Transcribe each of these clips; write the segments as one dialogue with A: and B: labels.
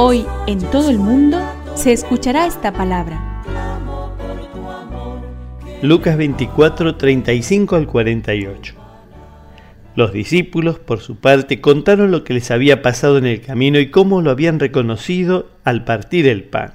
A: Hoy
B: en todo el mundo se escuchará esta palabra.
C: Lucas 24, 35 al 48. Los discípulos, por su parte, contaron lo que les había pasado en el camino y cómo lo habían reconocido al partir el pan.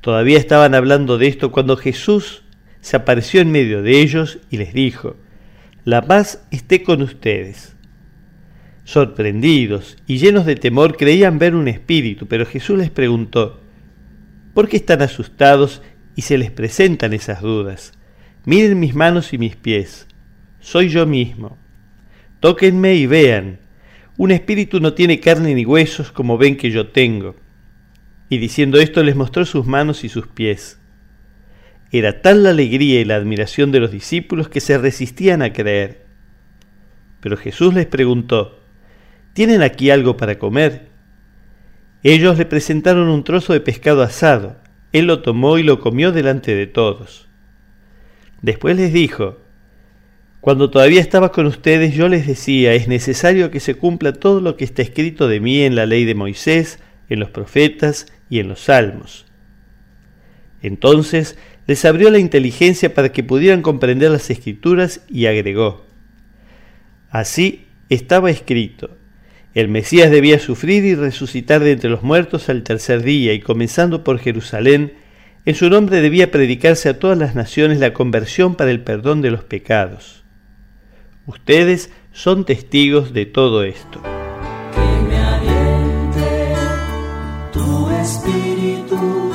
C: Todavía estaban hablando de esto cuando Jesús se apareció en medio de ellos y les dijo, La paz esté con ustedes. Sorprendidos y llenos de temor creían ver un espíritu, pero Jesús les preguntó, ¿por qué están asustados y se les presentan esas dudas? Miren mis manos y mis pies, soy yo mismo. Tóquenme y vean, un espíritu no tiene carne ni huesos como ven que yo tengo. Y diciendo esto les mostró sus manos y sus pies. Era tal la alegría y la admiración de los discípulos que se resistían a creer. Pero Jesús les preguntó, ¿tienen aquí algo para comer? Ellos le presentaron un trozo de pescado asado. Él lo tomó y lo comió delante de todos. Después les dijo, Cuando todavía estaba con ustedes yo les decía, es necesario que se cumpla todo lo que está escrito de mí en la ley de Moisés, en los profetas y en los salmos. Entonces les abrió la inteligencia para que pudieran comprender las escrituras y agregó, Así estaba escrito, el Mesías debía sufrir y resucitar de entre los muertos al tercer día y comenzando por Jerusalén, en su nombre debía predicarse a todas las naciones la conversión para el perdón de los pecados. Ustedes son testigos de todo esto.
A: Que me aliente tu espíritu.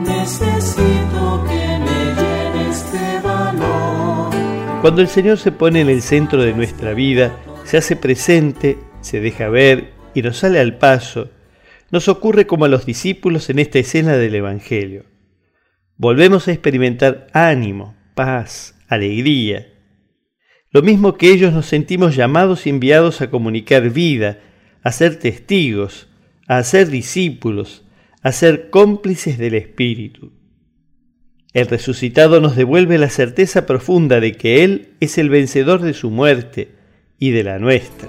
A: Necesito que me llenes de valor.
C: Cuando el Señor se pone en el centro de nuestra vida, se hace presente, se deja ver y nos sale al paso, nos ocurre como a los discípulos en esta escena del Evangelio. Volvemos a experimentar ánimo, paz, alegría. Lo mismo que ellos nos sentimos llamados y enviados a comunicar vida, a ser testigos, a ser discípulos, a ser cómplices del Espíritu. El resucitado nos devuelve la certeza profunda de que Él es el vencedor de su muerte y de la nuestra.